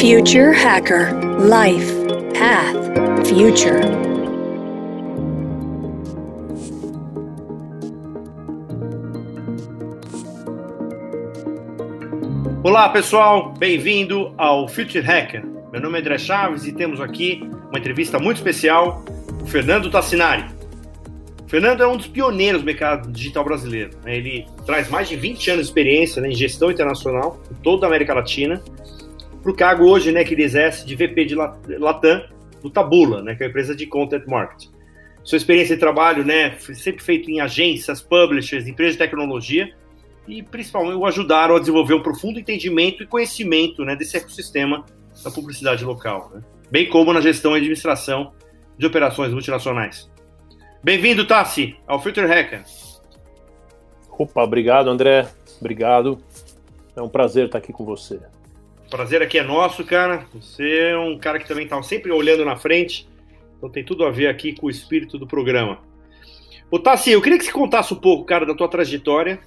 Future Hacker Life Path Future. Olá pessoal, bem-vindo ao Future Hacker. Meu nome é André Chaves e temos aqui uma entrevista muito especial com o Fernando Tassinari. Fernando é um dos pioneiros do mercado digital brasileiro. né? Ele traz mais de 20 anos de experiência né, em gestão internacional em toda a América Latina para o cargo hoje né, que ele exerce de VP de La- Latam do Tabula, né, que é uma empresa de content marketing. Sua experiência de trabalho né, sempre feito em agências, publishers, empresas de tecnologia e principalmente o ajudaram a desenvolver um profundo entendimento e conhecimento né, desse ecossistema da publicidade local, né? bem como na gestão e administração de operações multinacionais. Bem-vindo, Tassi, ao Future Hacker. Opa, obrigado, André. Obrigado. É um prazer estar aqui com você. Prazer aqui é nosso, cara. Você é um cara que também está sempre olhando na frente, então tem tudo a ver aqui com o espírito do programa. Ô, Tassi, eu queria que você contasse um pouco, cara, da tua trajetória.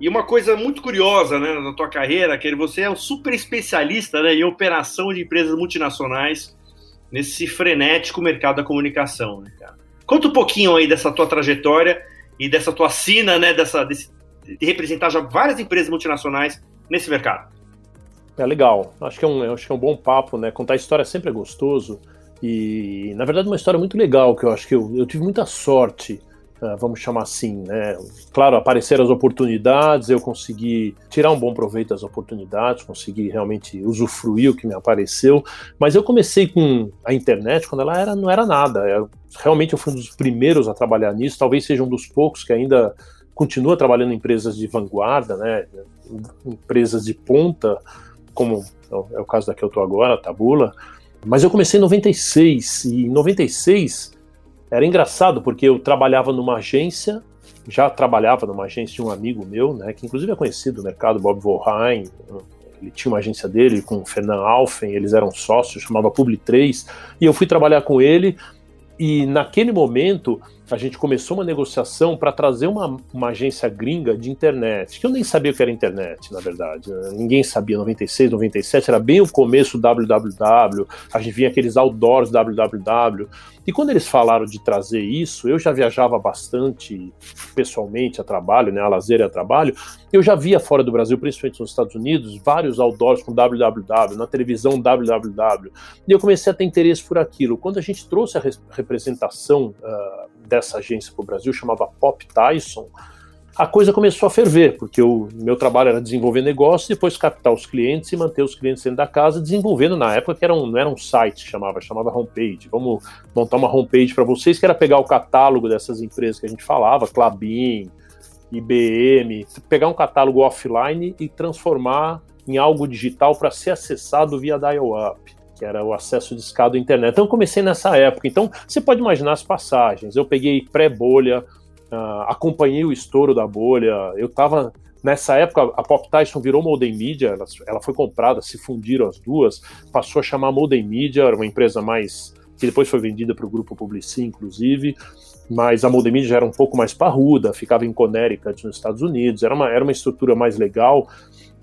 E uma coisa muito curiosa, né, na tua carreira, que você é um super especialista né, em operação de empresas multinacionais nesse frenético mercado da comunicação, né, cara? Conta um pouquinho aí dessa tua trajetória e dessa tua sina, né, dessa, desse, de representar já várias empresas multinacionais nesse mercado. É legal. Acho que é um, acho que é um bom papo, né? Contar história sempre é gostoso. E, na verdade, uma história muito legal, que eu acho que eu, eu tive muita sorte, ah, vamos chamar assim, né? Claro, apareceram as oportunidades, eu consegui tirar um bom proveito das oportunidades, consegui realmente usufruir o que me apareceu, mas eu comecei com a internet quando ela era, não era nada. Eu- realmente eu fui um dos primeiros a trabalhar nisso, talvez seja um dos poucos que ainda continua trabalhando em empresas de vanguarda, né? Empresas de ponta, como é o caso da que eu estou agora, a Tabula. Mas eu comecei em 96, e em 96 era engraçado, porque eu trabalhava numa agência, já trabalhava numa agência de um amigo meu, né, que inclusive é conhecido no mercado, Bob Volheim, ele tinha uma agência dele com o Fernand Alfen, eles eram sócios, chamava Publi 3, e eu fui trabalhar com ele, e naquele momento a gente começou uma negociação para trazer uma, uma agência gringa de internet, que eu nem sabia o que era internet, na verdade. né? Ninguém sabia, 96, 97, era bem o começo www, a gente vinha aqueles outdoors www. E quando eles falaram de trazer isso, eu já viajava bastante pessoalmente a trabalho, né, a lazer e a trabalho, eu já via fora do Brasil, principalmente nos Estados Unidos, vários outdoors com www, na televisão www. E eu comecei a ter interesse por aquilo. Quando a gente trouxe a res- representação uh, dessa agência para o Brasil, chamava Pop Tyson, a coisa começou a ferver, porque o meu trabalho era desenvolver negócio, depois captar os clientes e manter os clientes dentro da casa, desenvolvendo na época que era um, não era um site, chamava, chamava homepage. Vamos montar uma homepage para vocês, que era pegar o catálogo dessas empresas que a gente falava, Clabin, IBM, pegar um catálogo offline e transformar em algo digital para ser acessado via dial-up que era o acesso discado à internet. Então comecei nessa época. Então você pode imaginar as passagens. Eu peguei pré-bolha, uh, acompanhei o estouro da bolha. Eu estava nessa época a Pop Tyson virou Modem Media, ela, ela, foi comprada, se fundiram as duas, passou a chamar Modem Media, era uma empresa mais que depois foi vendida para o grupo Publici, inclusive. Mas a Modem Media era um pouco mais parruda, ficava em Connecticut, nos Estados Unidos, era uma, era uma estrutura mais legal.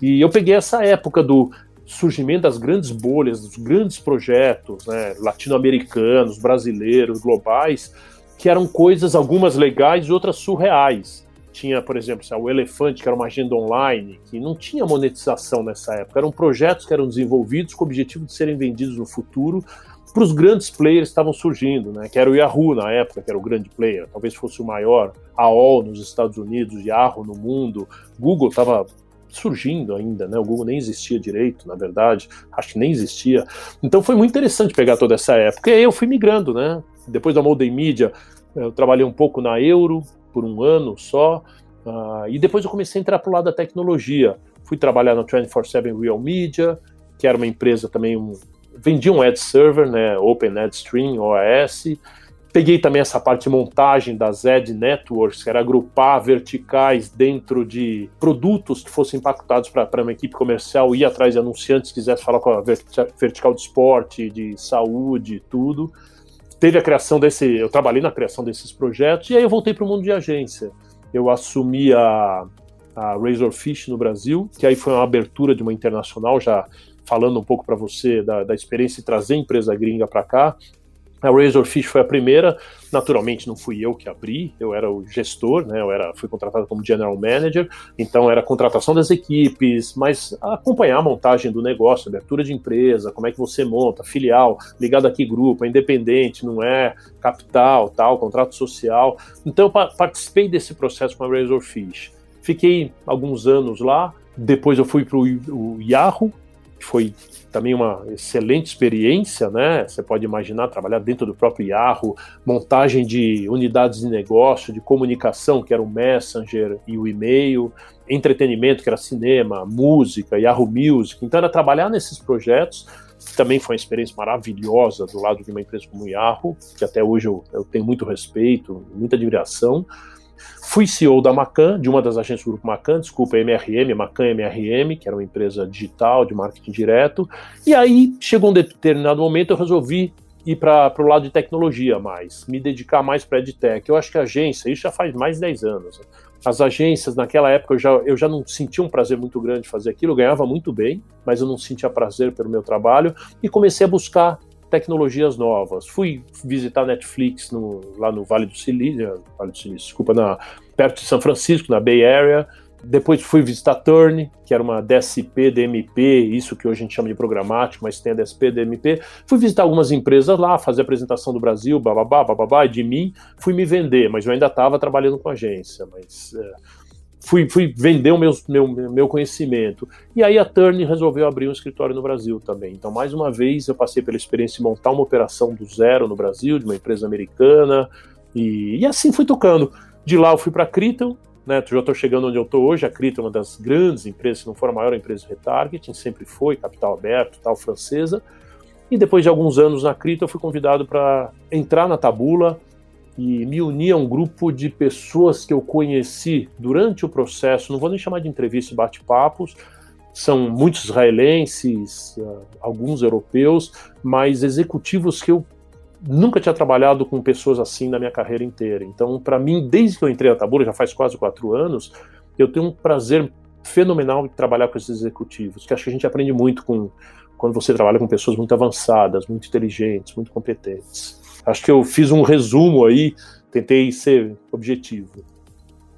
E eu peguei essa época do surgimento das grandes bolhas, dos grandes projetos né, latino-americanos, brasileiros, globais, que eram coisas, algumas legais e outras surreais. Tinha, por exemplo, o Elefante, que era uma agenda online, que não tinha monetização nessa época. Eram projetos que eram desenvolvidos com o objetivo de serem vendidos no futuro para os grandes players que estavam surgindo, né? que era o Yahoo na época, que era o grande player, talvez fosse o maior, AOL nos Estados Unidos, Yahoo no mundo, Google estava surgindo ainda, né? O Google nem existia direito, na verdade, acho que nem existia. Então foi muito interessante pegar toda essa época. E aí eu fui migrando, né? Depois da Modem Media, eu trabalhei um pouco na Euro por um ano só, uh, e depois eu comecei a entrar para o lado da tecnologia. Fui trabalhar na 24/7 Real Media, que era uma empresa também um, vendia um ad server, né? Open Ad Stream, OAS. Peguei também essa parte de montagem das ad networks, que era agrupar verticais dentro de produtos que fossem impactados para uma equipe comercial, ir atrás de anunciantes, quisesse falar com a vertical de esporte, de saúde, tudo. Teve a criação desse, eu trabalhei na criação desses projetos, e aí eu voltei para o mundo de agência. Eu assumi a, a Razorfish no Brasil, que aí foi uma abertura de uma internacional, já falando um pouco para você da, da experiência de trazer empresa gringa para cá, a Razorfish foi a primeira, naturalmente não fui eu que abri, eu era o gestor, né? Eu era, fui contratado como general manager, então era contratação das equipes, mas acompanhar a montagem do negócio, abertura de empresa, como é que você monta, filial, ligado a que grupo, é independente, não é capital, tal, contrato social. Então eu participei desse processo com a Razorfish. Fiquei alguns anos lá, depois eu fui para o Yahoo, foi também uma excelente experiência, né? Você pode imaginar trabalhar dentro do próprio Yahoo, montagem de unidades de negócio, de comunicação, que era o Messenger e o e-mail, entretenimento, que era cinema, música, Yahoo Music. Então era trabalhar nesses projetos, também foi uma experiência maravilhosa do lado de uma empresa como o Yahoo, que até hoje eu, eu tenho muito respeito, muita admiração. Fui CEO da Macan, de uma das agências do grupo Macan, desculpa, MRM, Macan MRM, que era uma empresa digital de marketing direto. E aí chegou um determinado momento, eu resolvi ir para o lado de tecnologia mais, me dedicar mais para EdTech. Eu acho que a agência, isso já faz mais de 10 anos. As agências, naquela época, eu já, eu já não sentia um prazer muito grande fazer aquilo, eu ganhava muito bem, mas eu não sentia prazer pelo meu trabalho, e comecei a buscar tecnologias novas. Fui visitar Netflix no, lá no Vale do Silício, Vale do Silício, desculpa, na, perto de São Francisco, na Bay Area. Depois fui visitar Turn, que era uma DSP, DMP, isso que hoje a gente chama de programático, mas tem a DSP, DMP. Fui visitar algumas empresas lá, fazer apresentação do Brasil, bababá, bababá, de mim. Fui me vender, mas eu ainda estava trabalhando com agência. Mas é, fui, fui vender o meu, meu, meu conhecimento. E aí a Turn resolveu abrir um escritório no Brasil também. Então, mais uma vez, eu passei pela experiência de montar uma operação do zero no Brasil, de uma empresa americana, e, e assim fui tocando. De lá eu fui para a Critel, né, já estou chegando onde eu estou hoje, a Critel é uma das grandes empresas, se não for a maior empresa de retargeting, sempre foi, capital aberto, tal, francesa. E depois de alguns anos na Critel, eu fui convidado para entrar na Tabula, e me uni a um grupo de pessoas que eu conheci durante o processo, não vou nem chamar de entrevista e bate-papos, são muitos israelenses, ah, alguns europeus, mas executivos que eu nunca tinha trabalhado com pessoas assim na minha carreira inteira. Então, para mim, desde que eu entrei na Tabura, já faz quase quatro anos, eu tenho um prazer fenomenal de trabalhar com esses executivos, que acho que a gente aprende muito com quando você trabalha com pessoas muito avançadas, muito inteligentes, muito competentes. Acho que eu fiz um resumo aí, tentei ser objetivo.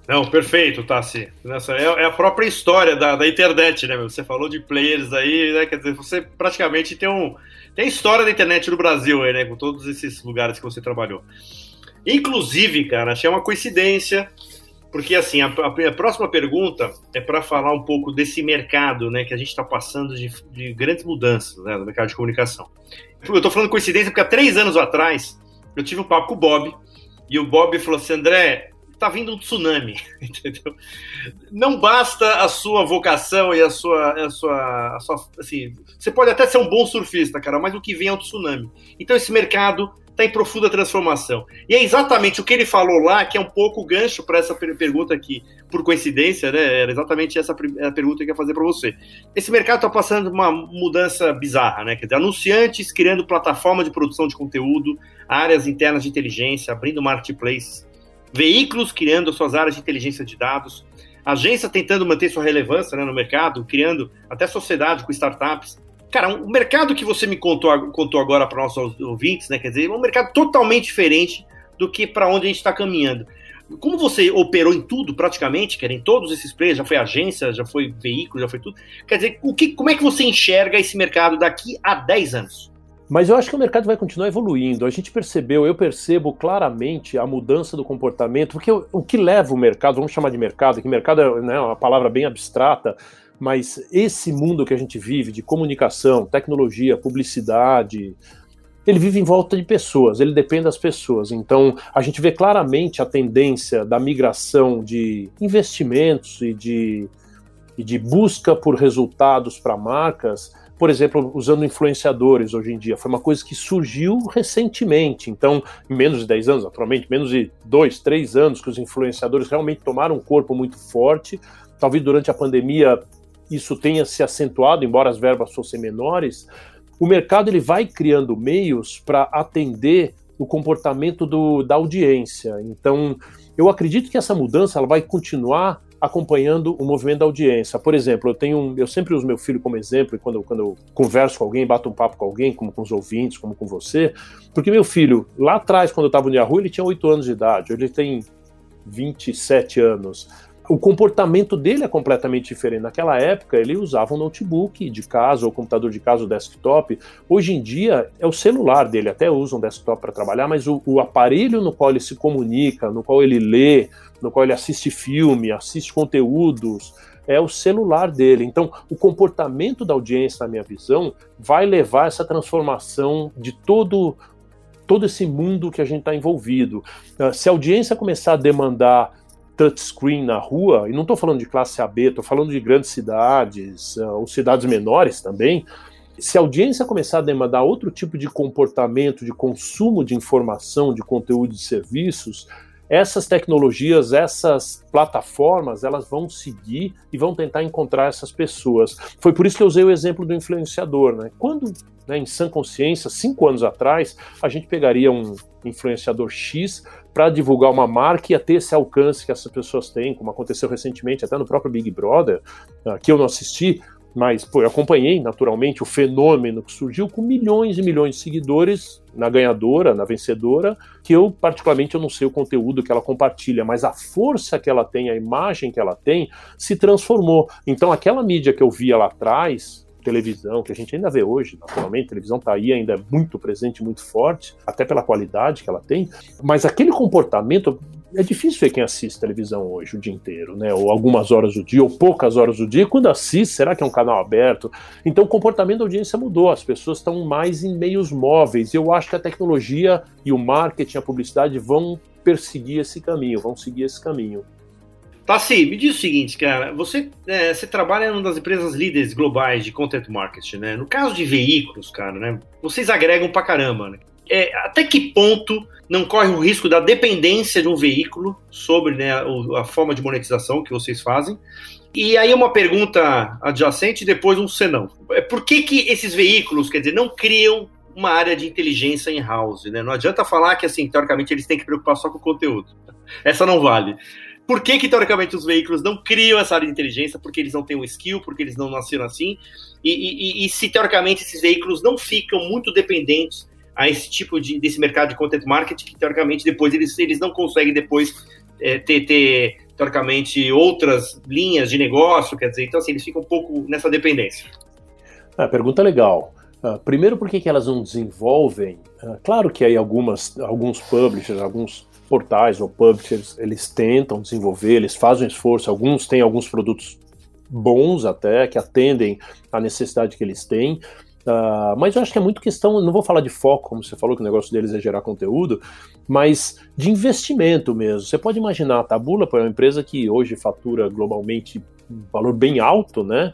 Não, perfeito, Tassi. Nessa é, é, a própria história da, da internet, né? Você falou de players aí, né? Quer dizer, você praticamente tem um tem história da internet no Brasil aí, né? Com todos esses lugares que você trabalhou. Inclusive, cara, achei uma coincidência, porque assim, a, a, a próxima pergunta é para falar um pouco desse mercado, né? Que a gente está passando de, de, grandes mudanças né, no mercado de comunicação. Eu estou falando coincidência porque há três anos atrás eu tive um papo com o Bob, e o Bob falou assim: André, tá vindo um tsunami, entendeu? Não basta a sua vocação e a sua, a sua, a sua, assim, você pode até ser um bom surfista, cara, mas o que vem é um tsunami. Então esse mercado está em profunda transformação. E é exatamente o que ele falou lá que é um pouco o gancho para essa pergunta aqui, por coincidência, né? Era exatamente essa a pergunta que eu ia fazer para você. Esse mercado está passando uma mudança bizarra, né? Quer dizer, anunciantes criando plataforma de produção de conteúdo, áreas internas de inteligência, abrindo marketplaces, veículos criando suas áreas de inteligência de dados, agência tentando manter sua relevância né, no mercado, criando até sociedade com startups. Cara, o mercado que você me contou, contou agora para nossos ouvintes, né? Quer dizer, é um mercado totalmente diferente do que para onde a gente está caminhando. Como você operou em tudo, praticamente, quer em todos esses players, já foi agência, já foi veículo, já foi tudo. Quer dizer, o que, como é que você enxerga esse mercado daqui a 10 anos? Mas eu acho que o mercado vai continuar evoluindo. A gente percebeu, eu percebo claramente a mudança do comportamento, porque o, o que leva o mercado, vamos chamar de mercado, que mercado é né, uma palavra bem abstrata, mas esse mundo que a gente vive de comunicação, tecnologia, publicidade, ele vive em volta de pessoas, ele depende das pessoas. Então, a gente vê claramente a tendência da migração de investimentos e de, e de busca por resultados para marcas, por exemplo, usando influenciadores hoje em dia. Foi uma coisa que surgiu recentemente. Então, em menos de 10 anos, naturalmente, menos de 2, 3 anos, que os influenciadores realmente tomaram um corpo muito forte. Talvez durante a pandemia isso tenha se acentuado, embora as verbas fossem menores, o mercado ele vai criando meios para atender o comportamento do, da audiência. Então, eu acredito que essa mudança ela vai continuar acompanhando o movimento da audiência. Por exemplo, eu tenho, eu sempre uso meu filho como exemplo quando, quando eu converso com alguém, bato um papo com alguém, como com os ouvintes, como com você, porque meu filho, lá atrás, quando eu estava no Yahoo, ele tinha 8 anos de idade, ele tem 27 anos o comportamento dele é completamente diferente. Naquela época, ele usava um notebook de casa, ou computador de casa, ou desktop. Hoje em dia, é o celular dele, até usa um desktop para trabalhar, mas o, o, aparelho no qual ele se comunica, no qual ele lê, no qual ele assiste filme, assiste conteúdos, é o celular dele. Então, o comportamento da audiência, na minha visão, vai levar essa transformação de todo todo esse mundo que a gente está envolvido. Ah, se a audiência começar a demandar touchscreen na rua, e não estou falando de classe AB, estou falando de grandes cidades, uh, ou cidades menores também, se a audiência começar a demandar outro tipo de comportamento, de consumo de informação, de conteúdo de serviços, essas tecnologias, essas plataformas, elas vão seguir e vão tentar encontrar essas pessoas. Foi por isso que eu usei o exemplo do influenciador. Né? Quando, né, em sã consciência, cinco anos atrás, a gente pegaria um influenciador X para divulgar uma marca e ter esse alcance que essas pessoas têm, como aconteceu recentemente até no próprio Big Brother, uh, que eu não assisti, mas pô, eu acompanhei naturalmente o fenômeno que surgiu com milhões e milhões de seguidores na ganhadora, na vencedora, que eu particularmente eu não sei o conteúdo que ela compartilha, mas a força que ela tem, a imagem que ela tem, se transformou. Então aquela mídia que eu via lá atrás, televisão, que a gente ainda vê hoje, naturalmente, televisão está aí ainda muito presente, muito forte, até pela qualidade que ela tem, mas aquele comportamento é difícil ver quem assiste televisão hoje o dia inteiro, né? Ou algumas horas do dia, ou poucas horas do dia. Quando assiste, será que é um canal aberto? Então o comportamento da audiência mudou, as pessoas estão mais em meios móveis. Eu acho que a tecnologia e o marketing, a publicidade vão perseguir esse caminho, vão seguir esse caminho. Tassi, me diz o seguinte, cara, você, é, você trabalha em uma das empresas líderes globais de content marketing, né? No caso de veículos, cara, né? Vocês agregam pra caramba, né? É, até que ponto não corre o risco da dependência de um veículo sobre né, a forma de monetização que vocês fazem? E aí uma pergunta adjacente e depois um senão. É, por que, que esses veículos, quer dizer, não criam uma área de inteligência em house, né? Não adianta falar que, assim, teoricamente, eles têm que preocupar só com o conteúdo. Essa não vale. Por que, que, teoricamente, os veículos não criam essa área de inteligência? Porque eles não têm o skill, porque eles não nasceram assim? E, e, e se, teoricamente, esses veículos não ficam muito dependentes a esse tipo de desse mercado de content marketing, que, teoricamente, depois eles, eles não conseguem depois é, ter, ter, teoricamente, outras linhas de negócio, quer dizer, então, assim, eles ficam um pouco nessa dependência. Ah, pergunta legal. Uh, primeiro, por que, que elas não desenvolvem? Uh, claro que aí algumas, alguns publishers, alguns portais ou publishers, eles tentam desenvolver, eles fazem esforço, alguns têm alguns produtos bons até, que atendem à necessidade que eles têm, uh, mas eu acho que é muito questão, não vou falar de foco, como você falou, que o negócio deles é gerar conteúdo, mas de investimento mesmo. Você pode imaginar, a Tabula é uma empresa que hoje fatura globalmente um valor bem alto, né?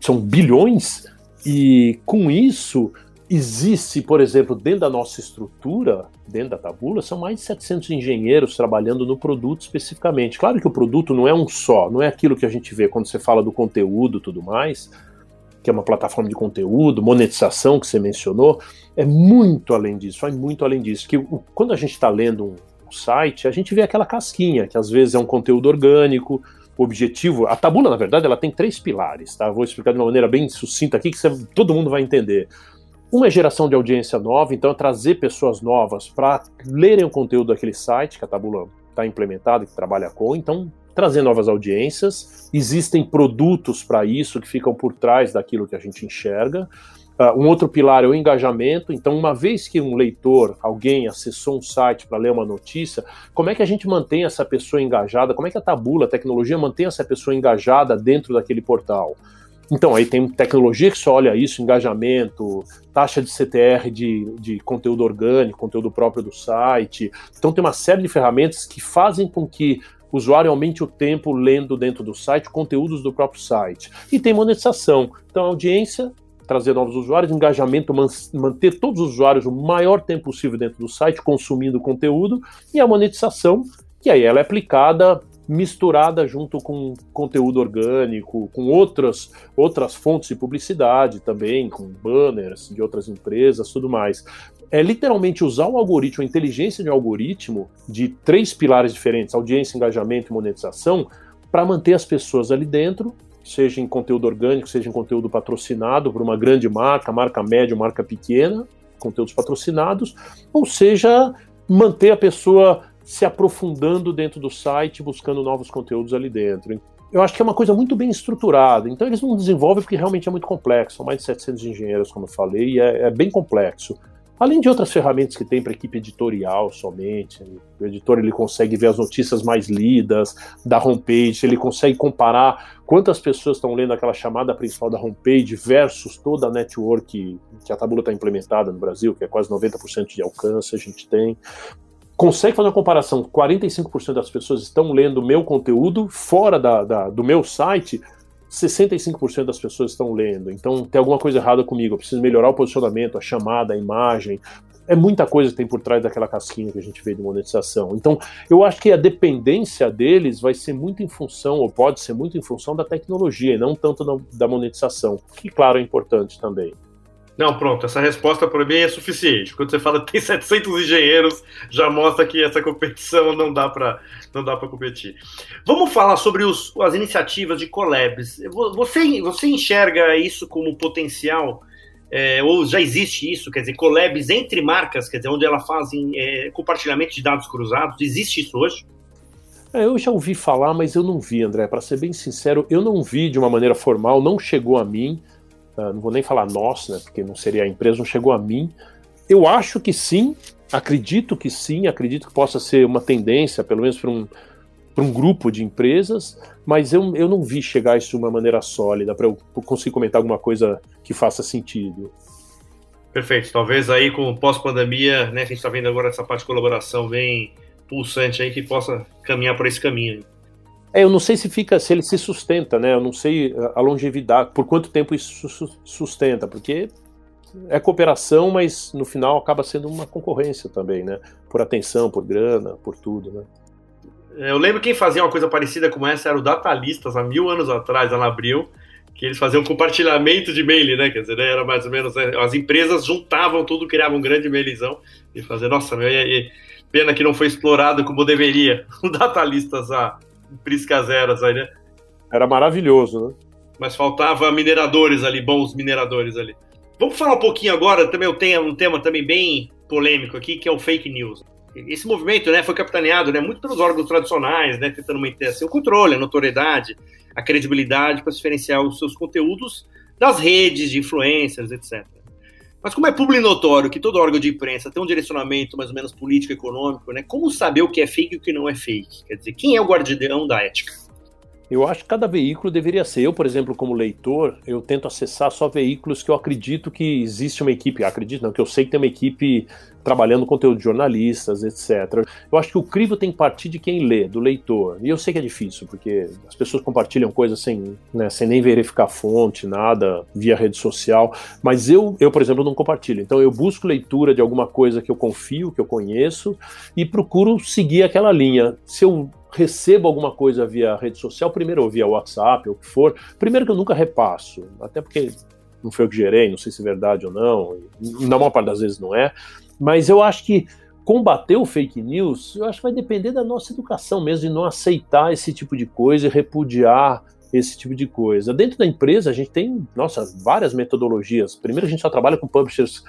São bilhões, e com isso existe, por exemplo, dentro da nossa estrutura, dentro da Tabula, são mais de 700 engenheiros trabalhando no produto especificamente. Claro que o produto não é um só, não é aquilo que a gente vê quando você fala do conteúdo e tudo mais, que é uma plataforma de conteúdo, monetização que você mencionou, é muito além disso, vai muito além disso. Que quando a gente está lendo um, um site, a gente vê aquela casquinha, que às vezes é um conteúdo orgânico, o objetivo. A tabula, na verdade, ela tem três pilares, tá? Vou explicar de uma maneira bem sucinta aqui que você, todo mundo vai entender. Uma é geração de audiência nova, então é trazer pessoas novas para lerem o conteúdo daquele site que a Tabula está implementada, que trabalha com, então trazer novas audiências. Existem produtos para isso que ficam por trás daquilo que a gente enxerga. Uh, um outro pilar é o engajamento. Então, uma vez que um leitor, alguém acessou um site para ler uma notícia, como é que a gente mantém essa pessoa engajada? Como é que a Tabula, a tecnologia, mantém essa pessoa engajada dentro daquele portal? Então, aí tem tecnologia que só olha isso, engajamento, taxa de CTR de, de conteúdo orgânico, conteúdo próprio do site. Então, tem uma série de ferramentas que fazem com que o usuário aumente o tempo lendo dentro do site conteúdos do próprio site. E tem monetização. Então, audiência trazer novos usuários, engajamento, manter todos os usuários o maior tempo possível dentro do site, consumindo conteúdo, e a monetização, que aí ela é aplicada misturada junto com conteúdo orgânico, com outras, outras fontes de publicidade também, com banners de outras empresas, tudo mais. É literalmente usar o algoritmo, a inteligência de um algoritmo de três pilares diferentes, audiência, engajamento e monetização, para manter as pessoas ali dentro, seja em conteúdo orgânico, seja em conteúdo patrocinado por uma grande marca, marca média, marca pequena, conteúdos patrocinados, ou seja, manter a pessoa se aprofundando dentro do site, buscando novos conteúdos ali dentro. Eu acho que é uma coisa muito bem estruturada. Então eles não desenvolvem porque realmente é muito complexo. São mais de 700 engenheiros, como eu falei, e é, é bem complexo. Além de outras ferramentas que tem para equipe editorial somente, o editor ele consegue ver as notícias mais lidas da homepage, ele consegue comparar quantas pessoas estão lendo aquela chamada principal da homepage versus toda a network que a Tabula está implementada no Brasil, que é quase 90% de alcance a gente tem. Consegue fazer uma comparação: 45% das pessoas estão lendo meu conteúdo fora da, da do meu site 65% das pessoas estão lendo. Então tem alguma coisa errada comigo. Eu preciso melhorar o posicionamento, a chamada, a imagem. É muita coisa que tem por trás daquela casquinha que a gente vê de monetização. Então, eu acho que a dependência deles vai ser muito em função, ou pode ser muito em função da tecnologia, e não tanto da, da monetização, que, claro, é importante também. Não, pronto, essa resposta para mim é suficiente. Quando você fala tem 700 engenheiros, já mostra que essa competição não dá para não dá para competir. Vamos falar sobre os, as iniciativas de collabs. Você, você enxerga isso como potencial? É, ou já existe isso, quer dizer, collabs entre marcas, quer dizer, onde elas fazem é, compartilhamento de dados cruzados, existe isso hoje? É, eu já ouvi falar, mas eu não vi, André. Para ser bem sincero, eu não vi de uma maneira formal, não chegou a mim. Uh, não vou nem falar nós, né, porque não seria a empresa, não chegou a mim. Eu acho que sim, acredito que sim, acredito que possa ser uma tendência, pelo menos para um, um grupo de empresas, mas eu, eu não vi chegar isso de uma maneira sólida para eu conseguir comentar alguma coisa que faça sentido. Perfeito. Talvez aí com pós-pandemia, né, a gente está vendo agora essa parte de colaboração bem pulsante aí que possa caminhar por esse caminho. É, eu não sei se fica, se ele se sustenta, né? Eu não sei a longevidade, por quanto tempo isso sustenta, porque é cooperação, mas no final acaba sendo uma concorrência também, né? Por atenção, por grana, por tudo, né? Eu lembro quem fazia uma coisa parecida com essa era o Datalistas, há mil anos atrás, lá Abril, que eles faziam compartilhamento de e-mail, né? Quer dizer, né? era mais ou menos. Né? As empresas juntavam tudo, criavam um grande e-mailzão e faziam, nossa, meu, e, e, pena que não foi explorado como deveria. O Datalistas há prisca zeras aí, né? Era maravilhoso, né? Mas faltava mineradores ali, bons mineradores ali. Vamos falar um pouquinho agora, também eu tenho um tema também bem polêmico aqui, que é o fake news. Esse movimento né, foi capitaneado né, muito pelos órgãos tradicionais, né, tentando manter assim, o controle, a notoriedade, a credibilidade para diferenciar os seus conteúdos das redes de influencers, etc. Mas como é público notório que todo órgão de imprensa tem um direcionamento mais ou menos político-econômico, né, como saber o que é fake e o que não é fake? Quer dizer, quem é o guardião da ética? Eu acho que cada veículo deveria ser. Eu, por exemplo, como leitor, eu tento acessar só veículos que eu acredito que existe uma equipe. Acredito não, que eu sei que tem uma equipe trabalhando conteúdo de jornalistas, etc. Eu acho que o crivo tem que partir de quem lê, do leitor. E eu sei que é difícil, porque as pessoas compartilham coisas sem, né, sem nem verificar fonte, nada, via rede social. Mas eu, eu, por exemplo, não compartilho. Então eu busco leitura de alguma coisa que eu confio, que eu conheço, e procuro seguir aquela linha. Se eu recebo alguma coisa via rede social, primeiro ou via WhatsApp, ou o que for, primeiro que eu nunca repasso, até porque não foi eu que gerei, não sei se é verdade ou não, na maior parte das vezes não é, mas eu acho que combater o fake news, eu acho que vai depender da nossa educação mesmo, de não aceitar esse tipo de coisa e repudiar esse tipo de coisa. Dentro da empresa, a gente tem, nossa, várias metodologias. Primeiro, a gente só trabalha com publishers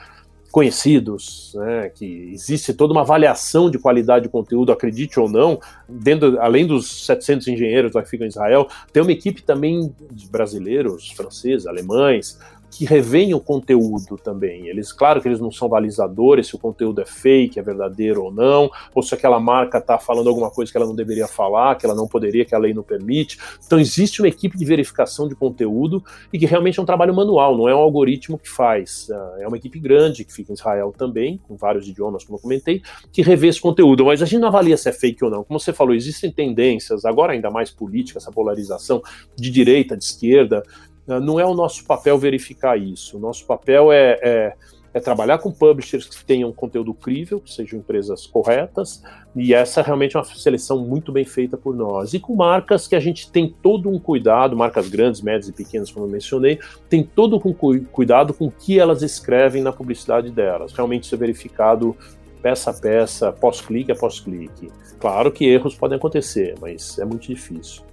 conhecidos, né, que existe toda uma avaliação de qualidade de conteúdo, acredite ou não, dentro, além dos 700 engenheiros que ficam em Israel, tem uma equipe também de brasileiros, franceses, alemães, que revêem o conteúdo também. Eles, claro que eles não são balizadores se o conteúdo é fake, é verdadeiro ou não, ou se aquela marca está falando alguma coisa que ela não deveria falar, que ela não poderia, que a lei não permite. Então existe uma equipe de verificação de conteúdo e que realmente é um trabalho manual, não é um algoritmo que faz. Ah, é uma equipe grande que fica em Israel também, com vários idiomas, como eu comentei, que revê esse conteúdo. Mas a gente não avalia se é fake ou não. Como você falou, existem tendências, agora ainda mais política, essa polarização de direita, de esquerda, não é o nosso papel verificar isso. O nosso papel é, é, é, trabalhar com publishers que tenham conteúdo crível, que sejam empresas corretas, e essa é realmente uma seleção muito bem feita por nós. E com marcas que a gente tem todo um cuidado, marcas grandes, médias e pequenas, como eu mencionei, tem todo um cuidado com o que elas escrevem na publicidade delas. Realmente isso é verificado peça a peça, pós-clique a pós-clique. Claro que erros podem acontecer, mas é muito difícil.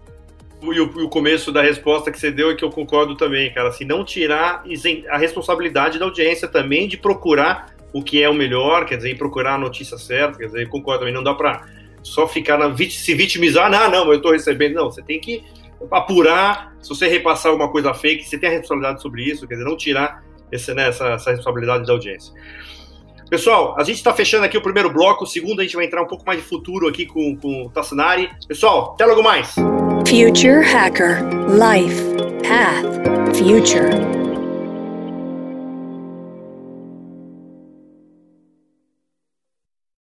E o, o, começo da resposta que você deu é que eu concordo também, cara. Assim, não tirar a responsabilidade da audiência também de procurar o que é o melhor, quer dizer, procurar a notícia certa, quer dizer, concordo também, não dá para só ficar na, se vitimizar, não, não, eu estou recebendo, não, você tem que apurar, se você repassar alguma coisa fake, você tem a responsabilidade sobre isso, quer dizer, não tirar esse, né, essa, essa responsabilidade da audiência. Pessoal, a gente está fechando aqui o primeiro bloco, o segundo a gente vai entrar um pouco mais de futuro aqui com, com o Tassinari. Pessoal, até logo mais! Future Hacker. Life. Path. Future